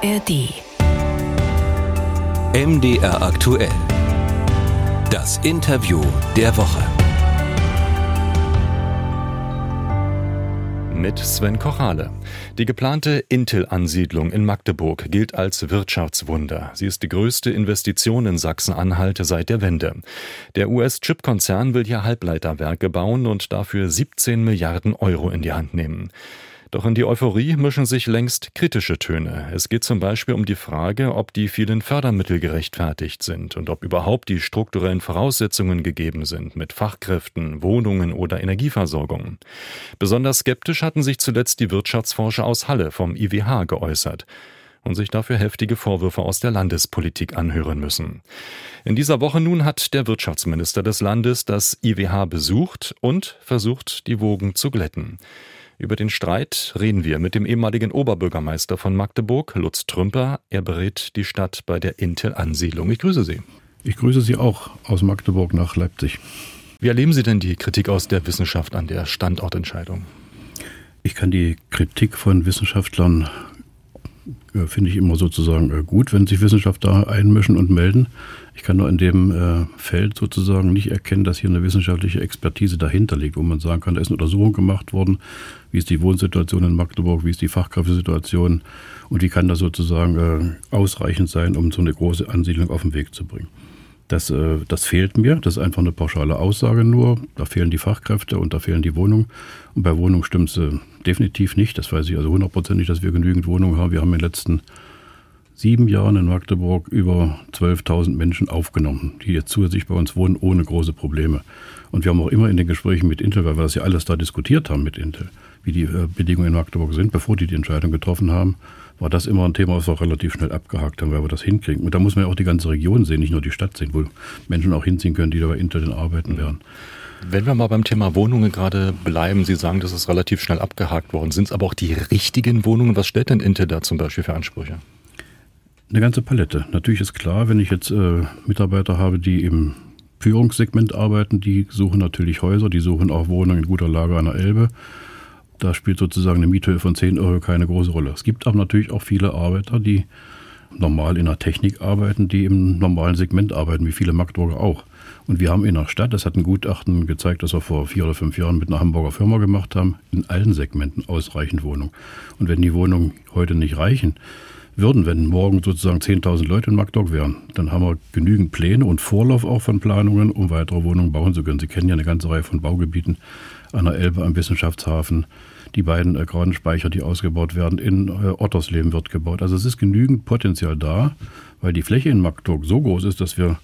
ARD. MDR aktuell. Das Interview der Woche. Mit Sven Kochale. Die geplante Intel-Ansiedlung in Magdeburg gilt als Wirtschaftswunder. Sie ist die größte Investition in Sachsen-Anhalt seit der Wende. Der US-Chip-Konzern will hier Halbleiterwerke bauen und dafür 17 Milliarden Euro in die Hand nehmen. Doch in die Euphorie mischen sich längst kritische Töne. Es geht zum Beispiel um die Frage, ob die vielen Fördermittel gerechtfertigt sind und ob überhaupt die strukturellen Voraussetzungen gegeben sind mit Fachkräften, Wohnungen oder Energieversorgung. Besonders skeptisch hatten sich zuletzt die Wirtschaftsforscher aus Halle vom IWH geäußert und sich dafür heftige Vorwürfe aus der Landespolitik anhören müssen. In dieser Woche nun hat der Wirtschaftsminister des Landes das IWH besucht und versucht, die Wogen zu glätten. Über den Streit reden wir mit dem ehemaligen Oberbürgermeister von Magdeburg, Lutz Trümper. Er berät die Stadt bei der Intel-Ansiedlung. Ich grüße Sie. Ich grüße Sie auch aus Magdeburg nach Leipzig. Wie erleben Sie denn die Kritik aus der Wissenschaft an der Standortentscheidung? Ich kann die Kritik von Wissenschaftlern finde ich immer sozusagen äh, gut, wenn sich Wissenschaftler einmischen und melden. Ich kann nur in dem äh, Feld sozusagen nicht erkennen, dass hier eine wissenschaftliche Expertise dahinter liegt, wo man sagen kann, da ist eine Untersuchung gemacht worden, wie ist die Wohnsituation in Magdeburg, wie ist die Fachkräftesituation und wie kann das sozusagen ausreichend sein, um so eine große Ansiedlung auf den Weg zu bringen. Das, äh, das fehlt mir. Das ist einfach eine pauschale Aussage nur. Da fehlen die Fachkräfte und da fehlen die Wohnungen. Und bei Wohnungen stimmt es äh, definitiv nicht. Das weiß ich also hundertprozentig, dass wir genügend Wohnungen haben. Wir haben in den letzten sieben Jahren in Magdeburg über 12.000 Menschen aufgenommen, die jetzt zusätzlich bei uns wohnen, ohne große Probleme. Und wir haben auch immer in den Gesprächen mit Intel, weil wir das ja alles da diskutiert haben mit Intel, wie die äh, Bedingungen in Magdeburg sind, bevor die die Entscheidung getroffen haben, war das immer ein Thema, was wir auch relativ schnell abgehakt haben, weil wir das hinkriegen. Und da muss man ja auch die ganze Region sehen, nicht nur die Stadt sehen, wo Menschen auch hinziehen können, die da bei Intel arbeiten werden. Wenn wir mal beim Thema Wohnungen gerade bleiben, Sie sagen, das ist relativ schnell abgehakt worden. Sind es aber auch die richtigen Wohnungen? Was stellt denn Intel da zum Beispiel für Ansprüche? Eine ganze Palette. Natürlich ist klar, wenn ich jetzt äh, Mitarbeiter habe, die im Führungssegment arbeiten, die suchen natürlich Häuser, die suchen auch Wohnungen in guter Lage an der Elbe. Da spielt sozusagen eine Miethöhe von 10 Euro keine große Rolle. Es gibt aber natürlich auch viele Arbeiter, die normal in der Technik arbeiten, die im normalen Segment arbeiten, wie viele Magdeburger auch. Und wir haben in der Stadt, das hat ein Gutachten gezeigt, das wir vor vier oder fünf Jahren mit einer Hamburger Firma gemacht haben, in allen Segmenten ausreichend Wohnungen. Und wenn die Wohnungen heute nicht reichen, würden, wenn morgen sozusagen 10.000 Leute in Magdeburg wären, dann haben wir genügend Pläne und Vorlauf auch von Planungen, um weitere Wohnungen bauen zu können. Sie kennen ja eine ganze Reihe von Baugebieten an der Elbe am Wissenschaftshafen. Die beiden äh, Gradenspeicher, die ausgebaut werden, in äh, Ottersleben wird gebaut. Also es ist genügend Potenzial da, weil die Fläche in Magdeburg so groß ist, dass wir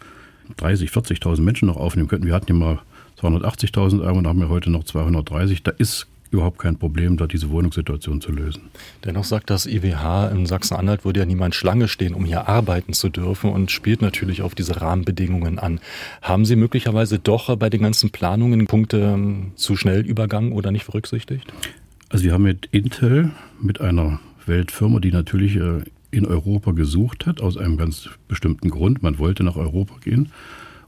30, 40.000 Menschen noch aufnehmen könnten. Wir hatten ja mal 280.000 Einwohner, haben wir heute noch 230. Da ist überhaupt kein Problem, da diese Wohnungssituation zu lösen. Dennoch sagt das IWH, in Sachsen-Anhalt würde ja niemand Schlange stehen, um hier arbeiten zu dürfen und spielt natürlich auf diese Rahmenbedingungen an. Haben Sie möglicherweise doch bei den ganzen Planungen Punkte ähm, zu schnell übergangen oder nicht berücksichtigt? Also wir haben mit Intel, mit einer Weltfirma, die natürlich äh, in Europa gesucht hat, aus einem ganz bestimmten Grund. Man wollte nach Europa gehen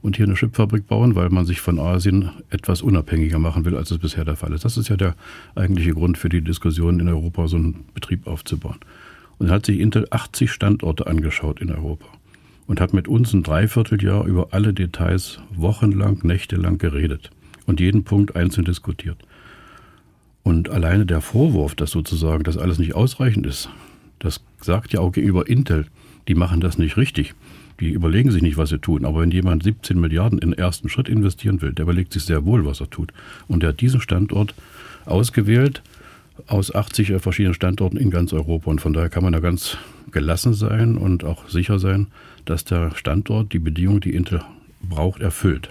und hier eine Chipfabrik bauen, weil man sich von Asien etwas unabhängiger machen will, als es bisher der Fall ist. Das ist ja der eigentliche Grund für die Diskussion in Europa, so einen Betrieb aufzubauen. Und dann hat sich Intel 80 Standorte angeschaut in Europa und hat mit uns ein Dreivierteljahr über alle Details wochenlang, nächtelang geredet und jeden Punkt einzeln diskutiert. Und alleine der Vorwurf, dass sozusagen das alles nicht ausreichend ist, das sagt ja auch gegenüber Intel, die machen das nicht richtig. Die überlegen sich nicht, was sie tun. Aber wenn jemand 17 Milliarden in den ersten Schritt investieren will, der überlegt sich sehr wohl, was er tut. Und der hat diesen Standort ausgewählt aus 80 verschiedenen Standorten in ganz Europa. Und von daher kann man da ganz gelassen sein und auch sicher sein, dass der Standort die Bedingungen, die Intel braucht, erfüllt.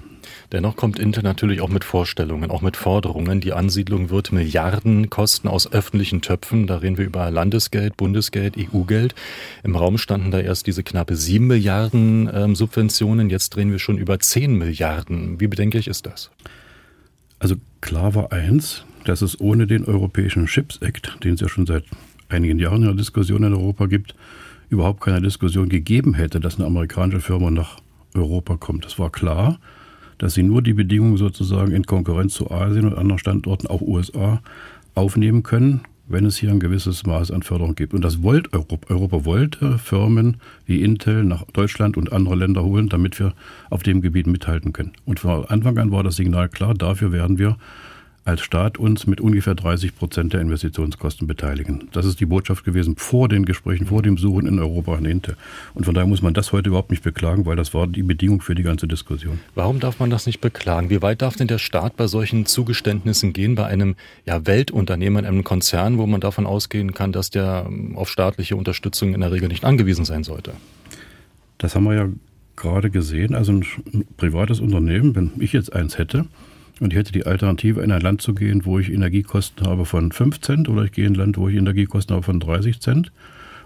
Dennoch kommt Intel natürlich auch mit Vorstellungen, auch mit Forderungen. Die Ansiedlung wird Milliarden kosten aus öffentlichen Töpfen. Da reden wir über Landesgeld, Bundesgeld, EU-Geld. Im Raum standen da erst diese knappe sieben Milliarden ähm, Subventionen. Jetzt drehen wir schon über zehn Milliarden. Wie bedenklich ist das? Also klar war eins, dass es ohne den Europäischen Chips Act, den es ja schon seit einigen Jahren in der Diskussion in Europa gibt, überhaupt keine Diskussion gegeben hätte, dass eine amerikanische Firma nach Europa kommt. Das war klar dass sie nur die Bedingungen sozusagen in Konkurrenz zu Asien und anderen Standorten, auch USA, aufnehmen können, wenn es hier ein gewisses Maß an Förderung gibt. Und das wollte Europa. Europa wollte Firmen wie Intel nach Deutschland und andere Länder holen, damit wir auf dem Gebiet mithalten können. Und von Anfang an war das Signal klar, dafür werden wir als Staat uns mit ungefähr 30 Prozent der Investitionskosten beteiligen. Das ist die Botschaft gewesen vor den Gesprächen, vor dem Suchen in Europa an Intel. Und von daher muss man das heute überhaupt nicht beklagen, weil das war die Bedingung für die ganze Diskussion. Warum darf man das nicht beklagen? Wie weit darf denn der Staat bei solchen Zugeständnissen gehen, bei einem ja, Weltunternehmen, einem Konzern, wo man davon ausgehen kann, dass der ähm, auf staatliche Unterstützung in der Regel nicht angewiesen sein sollte? Das haben wir ja gerade gesehen. Also ein privates Unternehmen, wenn ich jetzt eins hätte, und ich hätte die Alternative, in ein Land zu gehen, wo ich Energiekosten habe von 5 Cent oder ich gehe in ein Land, wo ich Energiekosten habe von 30 Cent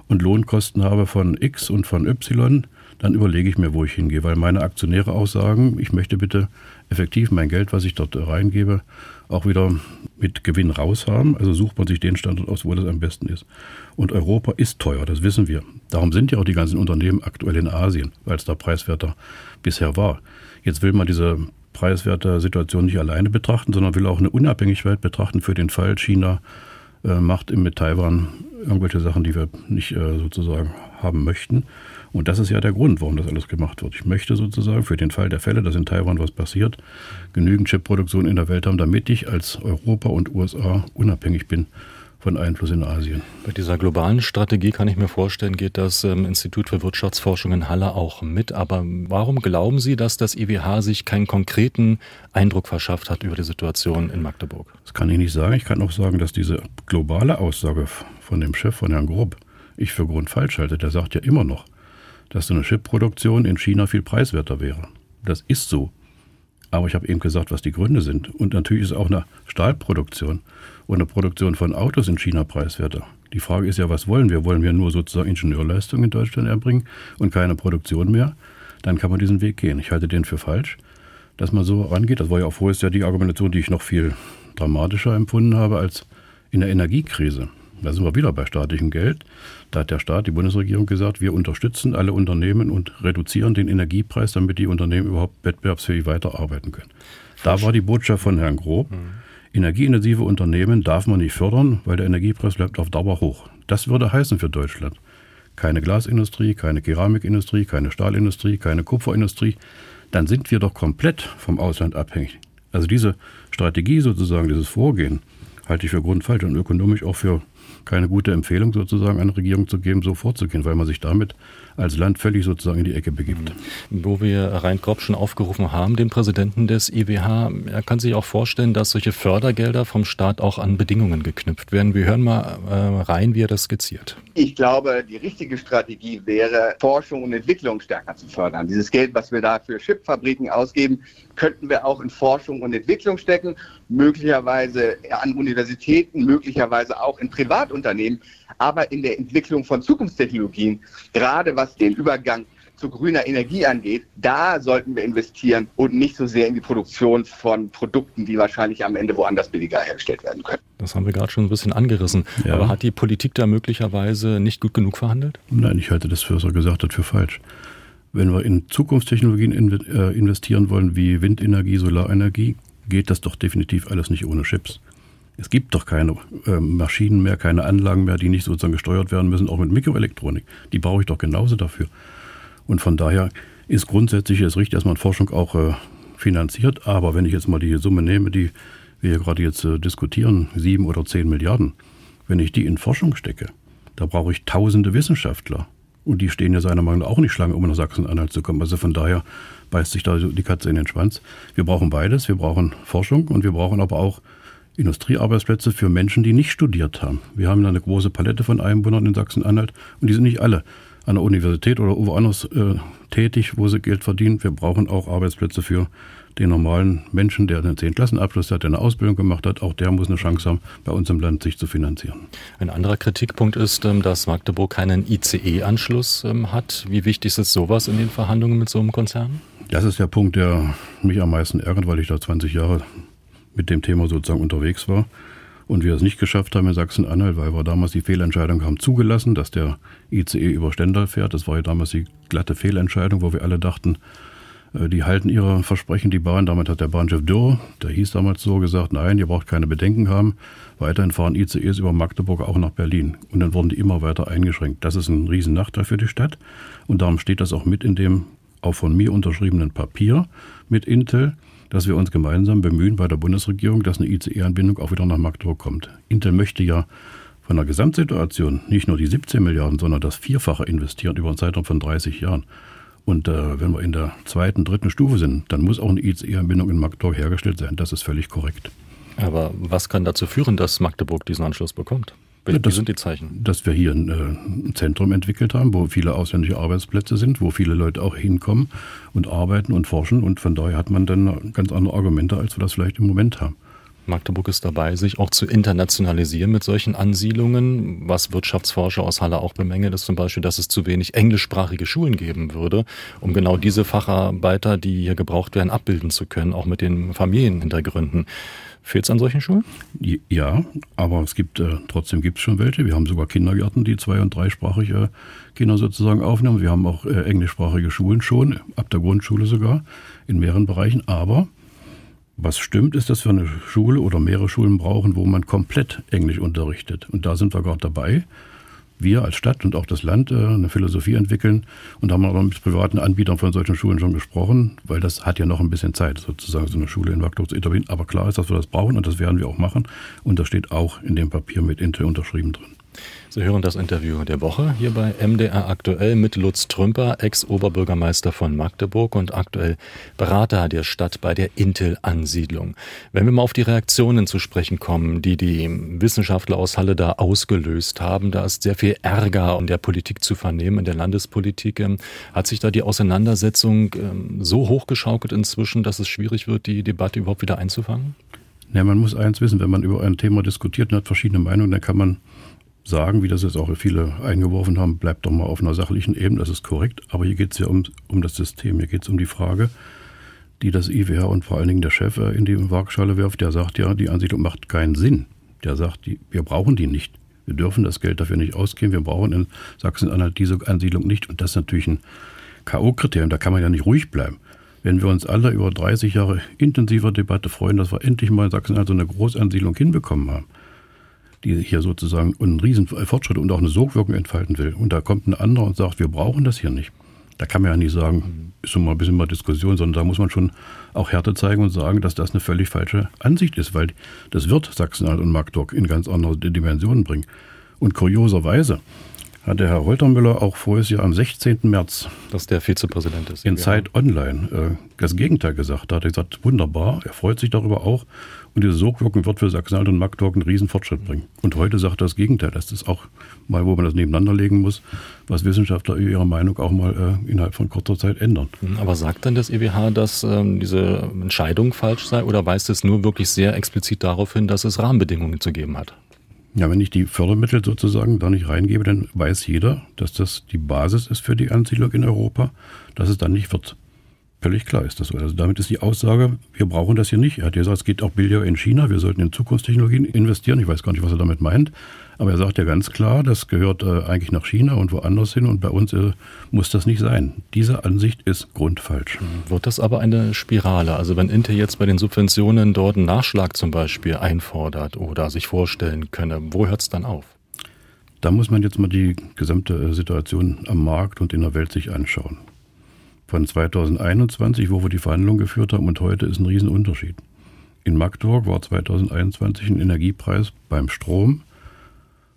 und Lohnkosten habe von X und von Y, dann überlege ich mir, wo ich hingehe, weil meine Aktionäre auch sagen, ich möchte bitte effektiv mein Geld, was ich dort reingebe, auch wieder mit Gewinn raushaben. Also sucht man sich den Standort aus, wo das am besten ist. Und Europa ist teuer, das wissen wir. Darum sind ja auch die ganzen Unternehmen aktuell in Asien, weil es da preiswerter bisher war. Jetzt will man diese preiswerte Situation nicht alleine betrachten, sondern will auch eine Unabhängigkeit betrachten für den Fall, China äh, macht mit Taiwan irgendwelche Sachen, die wir nicht äh, sozusagen haben möchten. Und das ist ja der Grund, warum das alles gemacht wird. Ich möchte sozusagen für den Fall der Fälle, dass in Taiwan was passiert, genügend Chipproduktion in der Welt haben, damit ich als Europa und USA unabhängig bin von Einfluss in Asien. Bei dieser globalen Strategie kann ich mir vorstellen, geht das ähm, Institut für Wirtschaftsforschung in Halle auch mit. Aber warum glauben Sie, dass das IWH sich keinen konkreten Eindruck verschafft hat über die Situation in Magdeburg? Das kann ich nicht sagen. Ich kann auch sagen, dass diese globale Aussage von dem Chef, von Herrn Grob, ich für Grund falsch halte. Der sagt ja immer noch, dass so eine Chipproduktion in China viel preiswerter wäre. Das ist so. Aber ich habe eben gesagt, was die Gründe sind. Und natürlich ist auch eine Stahlproduktion und eine Produktion von Autos in China preiswerter. Die Frage ist ja, was wollen wir? Wollen wir nur sozusagen Ingenieurleistung in Deutschland erbringen und keine Produktion mehr? Dann kann man diesen Weg gehen. Ich halte den für falsch, dass man so rangeht. Das war ja auch vorher die Argumentation, die ich noch viel dramatischer empfunden habe als in der Energiekrise. Da sind wir wieder bei staatlichem Geld. Da hat der Staat, die Bundesregierung gesagt, wir unterstützen alle Unternehmen und reduzieren den Energiepreis, damit die Unternehmen überhaupt wettbewerbsfähig weiterarbeiten können. Da war die Botschaft von Herrn Grob. Mhm. Energieintensive Unternehmen darf man nicht fördern, weil der Energiepreis bleibt auf Dauer hoch. Das würde heißen für Deutschland. Keine Glasindustrie, keine Keramikindustrie, keine Stahlindustrie, keine Kupferindustrie. Dann sind wir doch komplett vom Ausland abhängig. Also diese Strategie sozusagen, dieses Vorgehen, halte ich für grundfalsch und ökonomisch auch für keine gute Empfehlung sozusagen an Regierung zu geben, so vorzugehen, weil man sich damit als Land völlig sozusagen in die Ecke begibt. Wo wir Rein Kropp schon aufgerufen haben, den Präsidenten des IWH, er kann sich auch vorstellen, dass solche Fördergelder vom Staat auch an Bedingungen geknüpft werden. Wir hören mal äh, rein, wie er das skizziert. Ich glaube, die richtige Strategie wäre, Forschung und Entwicklung stärker zu fördern. Dieses Geld, was wir da für Chipfabriken ausgeben, könnten wir auch in Forschung und Entwicklung stecken, möglicherweise an Universitäten, möglicherweise auch in Privatunternehmen, aber in der Entwicklung von Zukunftstechnologien, gerade was den Übergang zu grüner Energie angeht, da sollten wir investieren und nicht so sehr in die Produktion von Produkten, die wahrscheinlich am Ende woanders billiger hergestellt werden können. Das haben wir gerade schon ein bisschen angerissen. Ja. Aber hat die Politik da möglicherweise nicht gut genug verhandelt? Nein, ich halte das, was er gesagt hat, für falsch. Wenn wir in Zukunftstechnologien äh, investieren wollen, wie Windenergie, Solarenergie, geht das doch definitiv alles nicht ohne Chips. Es gibt doch keine äh, Maschinen mehr, keine Anlagen mehr, die nicht sozusagen gesteuert werden müssen, auch mit Mikroelektronik. Die brauche ich doch genauso dafür. Und von daher ist grundsätzlich es richtig, dass man Forschung auch äh, finanziert. Aber wenn ich jetzt mal die Summe nehme, die wir hier gerade jetzt äh, diskutieren, sieben oder zehn Milliarden, wenn ich die in Forschung stecke, da brauche ich tausende Wissenschaftler. Und die stehen ja seiner Meinung nach auch nicht Schlange, um nach Sachsen-Anhalt zu kommen. Also von daher beißt sich da die Katze in den Schwanz. Wir brauchen beides. Wir brauchen Forschung und wir brauchen aber auch Industriearbeitsplätze für Menschen, die nicht studiert haben. Wir haben eine große Palette von Einwohnern in Sachsen-Anhalt und die sind nicht alle an der Universität oder woanders äh, tätig, wo sie Geld verdienen. Wir brauchen auch Arbeitsplätze für den normalen Menschen, der einen 10. Klassenabschluss hat, der eine Ausbildung gemacht hat. Auch der muss eine Chance haben, bei uns im Land sich zu finanzieren. Ein anderer Kritikpunkt ist, ähm, dass Magdeburg keinen ICE-Anschluss ähm, hat. Wie wichtig ist sowas in den Verhandlungen mit so einem Konzern? Das ist der Punkt, der mich am meisten ärgert, weil ich da 20 Jahre mit dem Thema sozusagen unterwegs war und wir es nicht geschafft haben in Sachsen-Anhalt, weil wir damals die Fehlentscheidung haben zugelassen, dass der ICE über Stendal fährt. Das war ja damals die glatte Fehlentscheidung, wo wir alle dachten, Äh, die halten ihre Versprechen, die Bahn. Damit hat der Bahnchef Dürr, der hieß damals so, gesagt, nein, ihr braucht keine Bedenken haben. Weiterhin fahren ICEs über Magdeburg auch nach Berlin. Und dann wurden die immer weiter eingeschränkt. Das ist ein Riesennachteil für die Stadt. Und darum steht das auch mit in dem auch von mir unterschriebenen Papier mit Intel, dass wir uns gemeinsam bemühen bei der Bundesregierung, dass eine ICE-Anbindung auch wieder nach Magdeburg kommt. Intel möchte ja von der Gesamtsituation nicht nur die 17 Milliarden, sondern das Vierfache investieren über einen Zeitraum von 30 Jahren. Und äh, wenn wir in der zweiten, dritten Stufe sind, dann muss auch eine ICE-Anbindung in Magdeburg hergestellt sein. Das ist völlig korrekt. Aber was kann dazu führen, dass Magdeburg diesen Anschluss bekommt? Ja, das, sind die Zeichen? Dass wir hier ein, äh, ein, Zentrum entwickelt haben, wo viele ausländische Arbeitsplätze sind, wo viele Leute auch hinkommen und arbeiten und forschen. Und von daher hat man dann ganz andere Argumente, als wir das vielleicht im Moment haben. Magdeburg ist dabei, sich auch zu internationalisieren mit solchen Ansiedlungen. Was Wirtschaftsforscher aus Halle auch bemängeln, ist zum Beispiel, dass es zu wenig englischsprachige Schulen geben würde, um genau diese Facharbeiter, die hier gebraucht werden, abbilden zu können, auch mit den Familienhintergründen. Fehlt es an solchen Schulen? Ja, aber es gibt äh, trotzdem gibt es schon welche. Wir haben sogar Kindergärten, die zwei- und dreisprachige Kinder sozusagen aufnehmen. Wir haben auch äh, englischsprachige Schulen schon, ab der Grundschule sogar, in mehreren Bereichen. Aber was stimmt, ist, dass wir eine Schule oder mehrere Schulen brauchen, wo man komplett Englisch unterrichtet. Und da sind wir gerade dabei. Wir als Stadt und auch das Land äh, eine Philosophie entwickeln und haben auch mit privaten Anbietern von solchen Schulen schon gesprochen, weil das hat ja noch ein bisschen Zeit, sozusagen so eine Schule in Magdeburg zu etablieren. Aber klar ist, dass wir das brauchen und das werden wir auch machen. Und das steht auch in dem Papier mit Intel unterschrieben drin. Sie hören das Interview der Woche hier bei MDR aktuell mit Lutz Trümper, Ex-Oberbürgermeister von Magdeburg und aktuell Berater der Stadt bei der Intel-Ansiedlung. Wenn wir mal auf die Reaktionen zu sprechen kommen, die die Wissenschaftler aus Halle da ausgelöst haben, da ist sehr viel Ärger in der Politik zu vernehmen, in der Landespolitik. Ähm, hat sich da die Auseinandersetzung ähm, so hochgeschaukelt inzwischen, dass es schwierig wird, die Debatte überhaupt wieder einzufangen? Ja, man muss eins wissen, wenn man über ein Thema diskutiert und hat verschiedene Meinungen, dann kann man sagen, wie das jetzt auch viele eingeworfen haben, bleibt doch mal auf einer sachlichen Ebene, das ist korrekt. Aber hier geht es ja um, um das System, hier geht es um die Frage, die das IWH und vor allen Dingen der Chef in die Waagschale wirft. Der sagt ja, die Ansiedlung macht keinen Sinn. Der sagt, die, wir brauchen die nicht. Wir dürfen das Geld dafür nicht ausgeben. Wir brauchen in Sachsen-Anhalt diese Ansiedlung nicht. Und das ist natürlich ein K.O.-Kriterium. Da kann man ja nicht ruhig bleiben. Wenn wir uns alle über 30 Jahre intensiver Debatte freuen, dass wir endlich mal in Sachsen-Anhalt so eine Großansiedlung hinbekommen haben, die hier sozusagen einen riesen Fortschritt und auch eine Sogwirkung entfalten will. Und da kommt ein anderer und sagt, wir brauchen das hier nicht. Da kann man ja nicht sagen, ist so mal ein bisschen mal Diskussion, sondern da muss man schon auch Härte zeigen und sagen, dass das eine völlig falsche Ansicht ist, weil das wird Sachsen-Anhalt und Magdeburg in ganz andere Dimensionen bringen. Und kurioserweise hat der Herr Reutermüller auch voriges Jahr am 16. März, dass der Vizepräsident ist, in Zeit Online äh, das Gegenteil gesagt. Da hat er gesagt, wunderbar, er freut sich darüber auch und diese Sogwirkung wird für Sachsen-Anhalt und Magdeburg einen riesen Fortschritt bringen. Und heute sagt das Gegenteil. Das ist auch mal, wo man das nebeneinander legen muss, was Wissenschaftler ihre Meinung auch mal äh, innerhalb von kurzer Zeit ändern. Hm, aber sagt dann das EWH, dass ähm, diese Entscheidung falsch sei oder weist es nur wirklich sehr explizit darauf hin, dass es Rahmenbedingungen zu geben hat? Ja, wenn ich die Fördermittel sozusagen da nicht reingebe, dann weiß jeder, dass das die Basis ist für die Ansiedlung in Europa, dass es dann nicht wird. Völlig klar ist das so. Also damit ist die Aussage, wir brauchen das hier nicht. Er hat gesagt, es geht auch billiger in China, wir sollten in Zukunftstechnologien investieren. Ich weiß gar nicht, was er damit meint. Aber er sagt ja ganz klar, das gehört äh, eigentlich nach China und woanders hin und bei uns äh, muss das nicht sein. Diese Ansicht ist grundfalsch. Wird das aber eine Spirale? Also wenn Intel jetzt bei den Subventionen dort einen Nachschlag zum Beispiel einfordert oder sich vorstellen könne, wo hört es dann auf? Da muss man jetzt mal die gesamte äh, Situation am Markt und in der Welt sich anschauen von 2021, wo wir die Verhandlungen geführt haben, und heute ist ein Riesenunterschied. In Magdeburg war 2021 ein Energiepreis beim Strom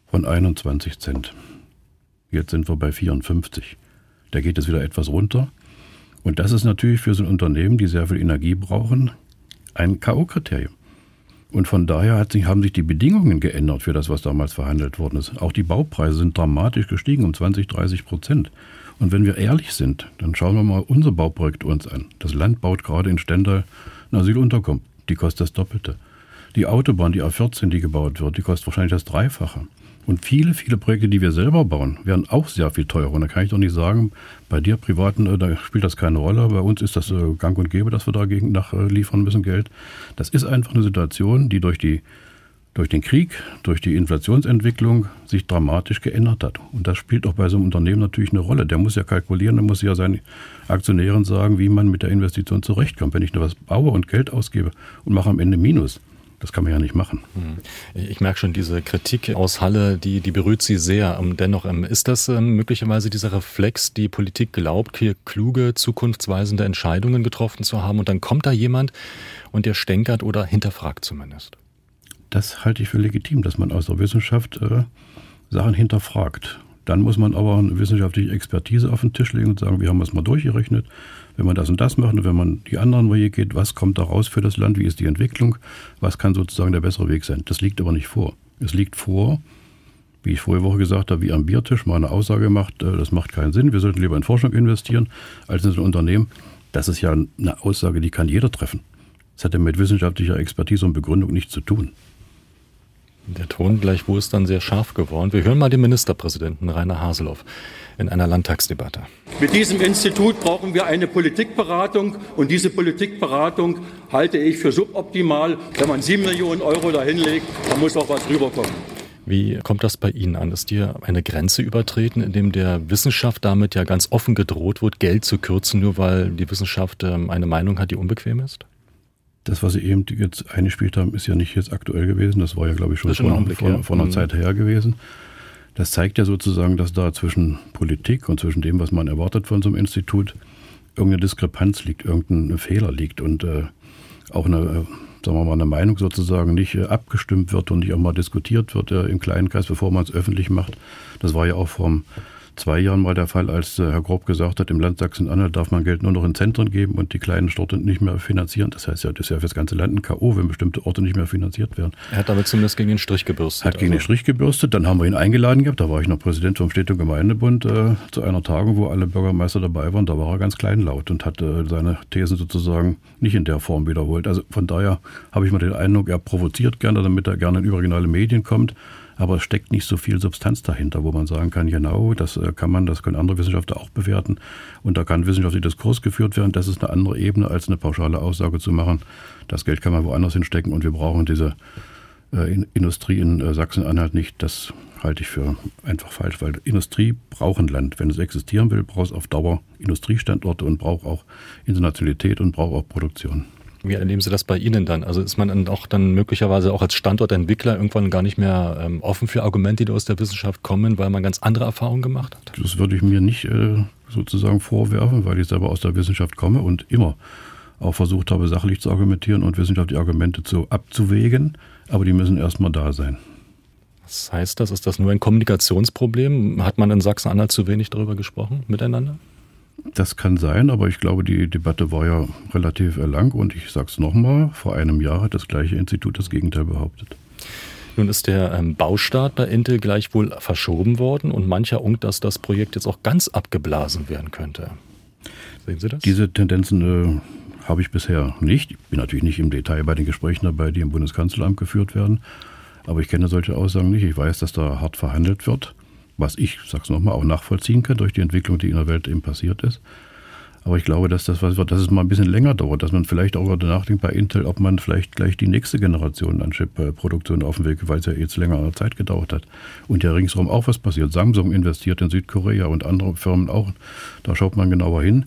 von 21 Cent. Jetzt sind wir bei 54. Da geht es wieder etwas runter. Und das ist natürlich für so ein Unternehmen, die sehr viel Energie brauchen, ein K.O.-Kriterium. Und von daher sich, haben sich die Bedingungen geändert für das, was damals verhandelt worden ist. Auch die Baupreise sind dramatisch gestiegen um 20, 30 Prozent. Und wenn wir ehrlich sind, dann schauen wir mal unser Bauprojekt uns an. Das Land baut gerade in Stendal eine Asylunterkunft. Die kostet das Doppelte. Die Autobahn, die A14, die gebaut wird, die kostet wahrscheinlich das Dreifache. Und viele, viele Projekte, die wir selber bauen, werden auch sehr viel teurer. Und da kann ich doch nicht sagen, bei dir Privaten, äh, da spielt das keine Rolle. Bei uns ist das äh, gang und gäbe, dass wir dagegen nachliefern müssen Geld. Das ist einfach eine Situation, die durch die durch den Krieg, durch die Inflationsentwicklung sich dramatisch geändert hat. Und das spielt auch bei so einem Unternehmen natürlich eine Rolle. Der muss ja kalkulieren, der muss ja seinen Aktionären sagen, wie man mit der Investition zurechtkommt. Wenn ich nur was baue und Geld ausgebe und mache am Ende Minus, das kann man ja nicht machen. Hm. Ich merke schon, diese Kritik aus Halle, die, die berührt Sie sehr. Ähm, dennoch, ähm, ist das ähm, möglicherweise dieser Reflex, die Politik glaubt, hier kluge, zukunftsweisende Entscheidungen getroffen zu haben und dann kommt da jemand und der stänkert oder hinterfragt zumindest? Das halte ich für legitim, dass man aus der Wissenschaft äh, Sachen hinterfragt. Dann muss man aber eine wissenschaftliche Expertise auf den Tisch legen und sagen, wir haben es mal durchgerechnet wenn man das und das macht und wenn man die anderen Wege geht, was kommt da raus für das Land, wie ist die Entwicklung, was kann sozusagen der bessere Weg sein. Das liegt aber nicht vor. Es liegt vor, wie ich vorige Woche gesagt habe, wie am Biertisch mal eine Aussage macht, äh, das macht keinen Sinn, wir sollten lieber in Forschung investieren als in ein Unternehmen. Das ist ja eine Aussage, die kann jeder treffen. Das hat ja mit wissenschaftlicher Expertise und Begründung nichts zu tun. Der Ton gleichwohl ist dann sehr scharf geworden. Wir hören mal den Ministerpräsidenten Rainer Haseloff in einer Landtagsdebatte. Mit diesem Institut brauchen wir eine Politikberatung und diese Politikberatung halte ich für suboptimal. Wenn man sieben Millionen Euro dahinlegt, dann muss auch was rüberkommen. Wie kommt das bei Ihnen an? Ist hier eine Grenze übertreten, indem der Wissenschaft damit ja ganz offen gedroht wird, Geld zu kürzen, nur weil die Wissenschaft ähm, eine Meinung hat, die unbequem ist? Das, was Sie eben jetzt eingespielt haben, ist ja nicht jetzt aktuell gewesen. Das war ja, glaube ich, schon vor, Augenblick, vor, ja. vor einer mhm. Zeit her gewesen. Das zeigt ja sozusagen, dass da zwischen Politik und zwischen dem, was man erwartet von so einem Institut, irgendeine Diskrepanz liegt, irgendein Fehler liegt und äh, auch eine, äh, sagen wir mal, eine Meinung sozusagen nicht äh, abgestimmt wird und nicht auch mal diskutiert wird äh, im kleinen Kreis, bevor man es öffentlich macht. Das war ja auch vom zwei Jahren mal der Fall, als äh, Herr Grob gesagt hat, im Land Sachsen-Anhalt darf man Geld nur noch in Zentren geben und die kleinen Orte nicht mehr finanzieren. Das heißt ja, das ist ja für das ganze Land ein K.O., wenn bestimmte Orte nicht mehr finanziert werden. Er hat damit zumindest gegen den Strich gebürstet. Hat gegen also. den Strich gebürstet. Dann haben wir ihn eingeladen gehabt. Da war ich noch Präsident vom Städte- und Gemeindebund äh, zu einer Tagung, wo alle Bürgermeister dabei waren. Da war er ganz kleinlaut und hat äh, seine Thesen sozusagen nicht in der Form wiederholt. Also von daher habe ich mal den Eindruck, er provoziert gerne, damit er gerne in überregionale Medien kommt aber es steckt nicht so viel Substanz dahinter, wo man sagen kann, genau, das äh, kann man, das können andere Wissenschaftler auch bewerten und da kann wissenschaftlicher Diskurs geführt werden. Das ist eine andere Ebene, als eine pauschale Aussage zu machen. Das Geld kann man woanders hinstecken und wir brauchen diese äh, Industrie in äh, Sachsen-Anhalt nicht. Das halte ich für einfach falsch, weil Industrie braucht ein Land. Wenn es existieren will, braucht es auf Dauer Industriestandorte und braucht auch Internationalität und braucht auch Produktion. Wie erleben Sie das bei Ihnen dann? Also ist man dann auch dann möglicherweise auch als Standortentwickler irgendwann gar nicht mehr ähm, offen für Argumente, die aus der Wissenschaft kommen, weil man ganz andere Erfahrungen gemacht hat? Das würde ich mir nicht äh, sozusagen vorwerfen, weil ich selber aus der Wissenschaft komme und immer auch versucht habe, sachlich zu argumentieren und wissenschaftliche Argumente zu abzuwägen. Aber die müssen erstmal da sein. Was heißt das? Ist das nur ein Kommunikationsproblem? Hat man in Sachsen-Anhalt zu wenig darüber gesprochen miteinander? Das kann sein, aber ich glaube, die Debatte war ja relativ lang und ich sage es nochmal, vor einem Jahr hat das gleiche Institut das Gegenteil behauptet. Nun ist der ähm, Baustart bei Intel gleichwohl verschoben worden und mancher unkt, dass das Projekt jetzt auch ganz abgeblasen werden könnte. Sehen Sie das? Diese Tendenzen äh, habe ich bisher nicht. Ich bin natürlich nicht im Detail bei den Gesprächen dabei, die im Bundeskanzleramt geführt werden. Aber ich kenne solche Aussagen nicht. Ich weiß, dass da hart verhandelt wird was ich, sag's nochmal, auch nachvollziehen kann durch die Entwicklung, die in der Welt eben passiert ist. Aber ich glaube, dass das dass es mal ein bisschen länger dauert, dass man vielleicht auch darüber nachdenkt bei Intel, ob man vielleicht gleich die nächste Generation an Chip-Produktion auf dem Weg, weil es ja jetzt längere Zeit gedauert hat. Und ja ringsherum auch was passiert. Samsung investiert in Südkorea und andere Firmen auch. Da schaut man genauer hin.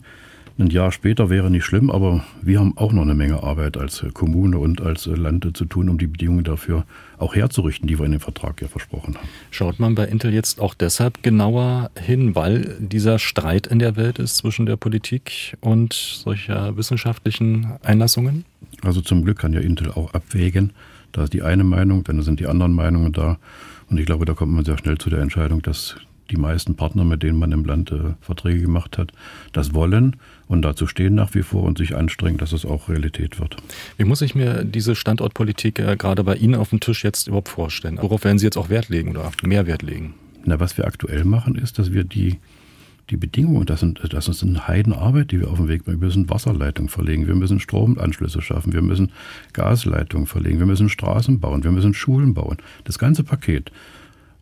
Ein Jahr später wäre nicht schlimm, aber wir haben auch noch eine Menge Arbeit als Kommune und als Land zu tun, um die Bedingungen dafür auch herzurichten, die wir in dem Vertrag ja versprochen haben. Schaut man bei Intel jetzt auch deshalb genauer hin, weil dieser Streit in der Welt ist zwischen der Politik und solcher wissenschaftlichen Einlassungen? Also zum Glück kann ja Intel auch abwägen. Da ist die eine Meinung, dann sind die anderen Meinungen da. Und ich glaube, da kommt man sehr schnell zu der Entscheidung, dass die meisten Partner, mit denen man im Land äh, Verträge gemacht hat, das wollen und dazu stehen nach wie vor und sich anstrengen, dass es auch Realität wird. Wie muss ich mir diese Standortpolitik äh, gerade bei Ihnen auf dem Tisch jetzt überhaupt vorstellen? Worauf werden Sie jetzt auch Wert legen oder mehr Wert legen? Na, was wir aktuell machen, ist, dass wir die die Bedingungen, das, sind, das ist eine Heidenarbeit, die wir auf dem Weg machen. Wir müssen Wasserleitungen verlegen, wir müssen Stromanschlüsse schaffen, wir müssen Gasleitungen verlegen, wir müssen Straßen bauen, wir müssen Schulen bauen. Das ganze Paket.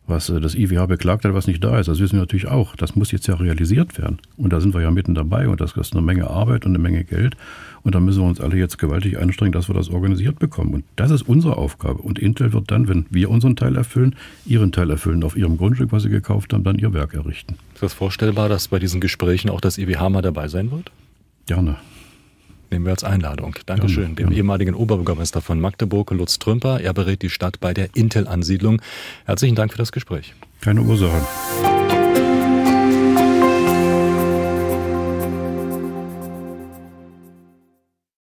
Was äh, das IWH beklagt hat, was nicht da ist. Das wissen wir natürlich auch. Das muss jetzt ja realisiert werden. Und da sind wir ja mitten dabei und das kostet eine Menge Arbeit und eine Menge Geld. Und da müssen wir uns alle jetzt gewaltig anstrengen, dass wir das organisiert bekommen. Und das ist unsere Aufgabe. Und Intel wird dann, wenn wir unseren Teil erfüllen, ihren Teil erfüllen, auf ihrem Grundstück, was sie gekauft haben, dann ihr Werk errichten. Ist das vorstellbar, dass bei diesen Gesprächen auch das IWH mal dabei sein wird? Gerne. Nehmen wir als Einladung. Dankeschön. Dem ehemaligen Oberbürgermeister von Magdeburg, Lutz Trümper. Er berät die Stadt bei der Intel-Ansiedlung. Herzlichen Dank für das Gespräch. Keine Ursache.